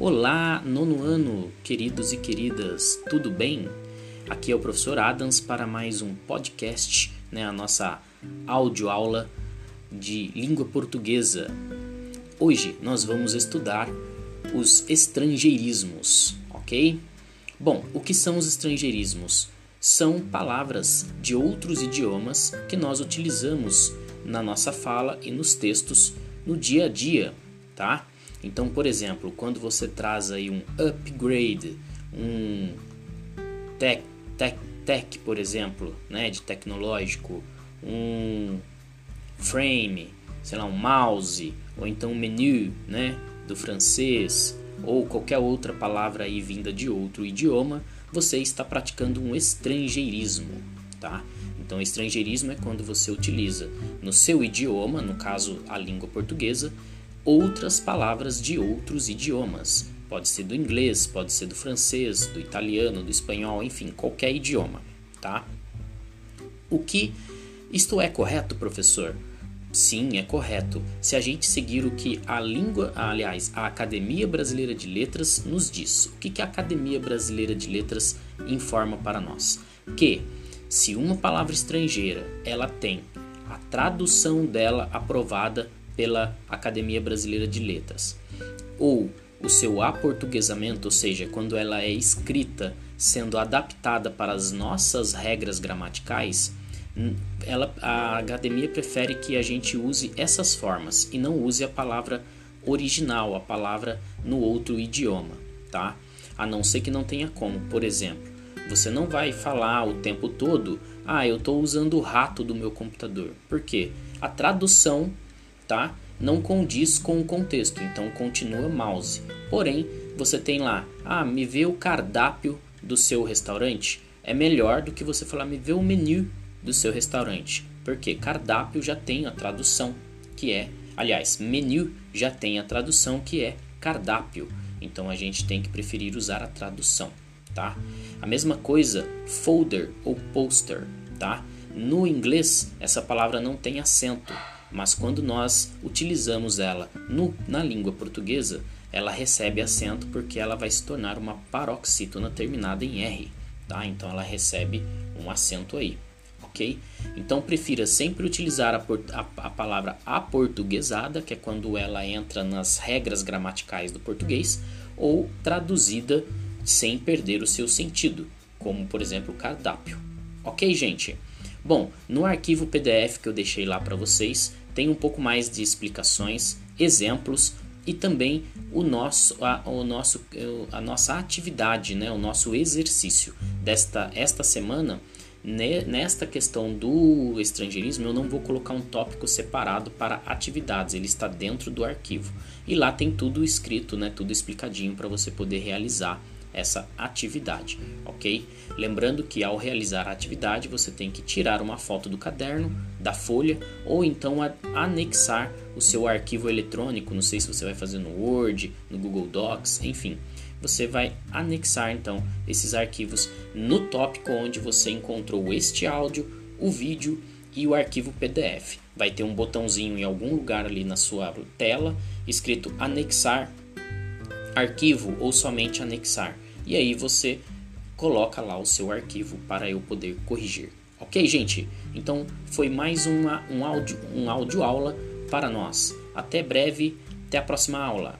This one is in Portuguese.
Olá, nono ano, queridos e queridas, tudo bem? Aqui é o professor Adams para mais um podcast, né, a nossa audioaula de língua portuguesa. Hoje nós vamos estudar os estrangeirismos, ok? Bom, o que são os estrangeirismos? São palavras de outros idiomas que nós utilizamos na nossa fala e nos textos no dia a dia, tá? Então, por exemplo, quando você traz aí um upgrade, um tech, tech, tech por exemplo, né, de tecnológico, um frame, sei lá, um mouse, ou então um menu, né, do francês, ou qualquer outra palavra aí vinda de outro idioma, você está praticando um estrangeirismo, tá? Então, estrangeirismo é quando você utiliza no seu idioma, no caso a língua portuguesa, outras palavras de outros idiomas. Pode ser do inglês, pode ser do francês, do italiano, do espanhol, enfim, qualquer idioma, tá? O que isto é correto, professor? Sim, é correto. Se a gente seguir o que a língua, aliás, a Academia Brasileira de Letras nos diz. O que a Academia Brasileira de Letras informa para nós? Que se uma palavra estrangeira ela tem a tradução dela aprovada pela Academia Brasileira de Letras, ou o seu aportuguesamento, ou seja, quando ela é escrita sendo adaptada para as nossas regras gramaticais, ela, a academia prefere que a gente use essas formas e não use a palavra original, a palavra no outro idioma, tá? A não ser que não tenha como, por exemplo, você não vai falar o tempo todo, ah, eu estou usando o rato do meu computador. Por quê? A tradução tá? Não condiz com o contexto, então continua mouse. Porém, você tem lá, ah, me vê o cardápio do seu restaurante. É melhor do que você falar, me vê o menu do seu restaurante. Porque cardápio já tem a tradução, que é, aliás, menu já tem a tradução que é cardápio. Então a gente tem que preferir usar a tradução, tá? A mesma coisa, folder ou poster, tá? No inglês, essa palavra não tem acento mas quando nós utilizamos ela no, na língua portuguesa, ela recebe acento porque ela vai se tornar uma paroxítona terminada em R, tá? Então ela recebe um acento aí, ok? Então prefira sempre utilizar a, a, a palavra aportuguesada, que é quando ela entra nas regras gramaticais do português, ou traduzida sem perder o seu sentido, como por exemplo cardápio. Ok, gente? Bom, no arquivo PDF que eu deixei lá para vocês, tem um pouco mais de explicações, exemplos e também o nosso, a, o nosso, a nossa atividade, né, o nosso exercício desta esta semana. Nesta questão do estrangeirismo, eu não vou colocar um tópico separado para atividades, ele está dentro do arquivo. E lá tem tudo escrito, né, tudo explicadinho para você poder realizar essa atividade, ok? Lembrando que ao realizar a atividade você tem que tirar uma foto do caderno, da folha ou então anexar o seu arquivo eletrônico. Não sei se você vai fazer no Word, no Google Docs, enfim. Você vai anexar então esses arquivos no tópico onde você encontrou este áudio, o vídeo e o arquivo PDF. Vai ter um botãozinho em algum lugar ali na sua tela escrito anexar arquivo ou somente anexar e aí você coloca lá o seu arquivo para eu poder corrigir. Ok, gente? Então foi mais uma, um, áudio, um áudio aula para nós. Até breve, até a próxima aula.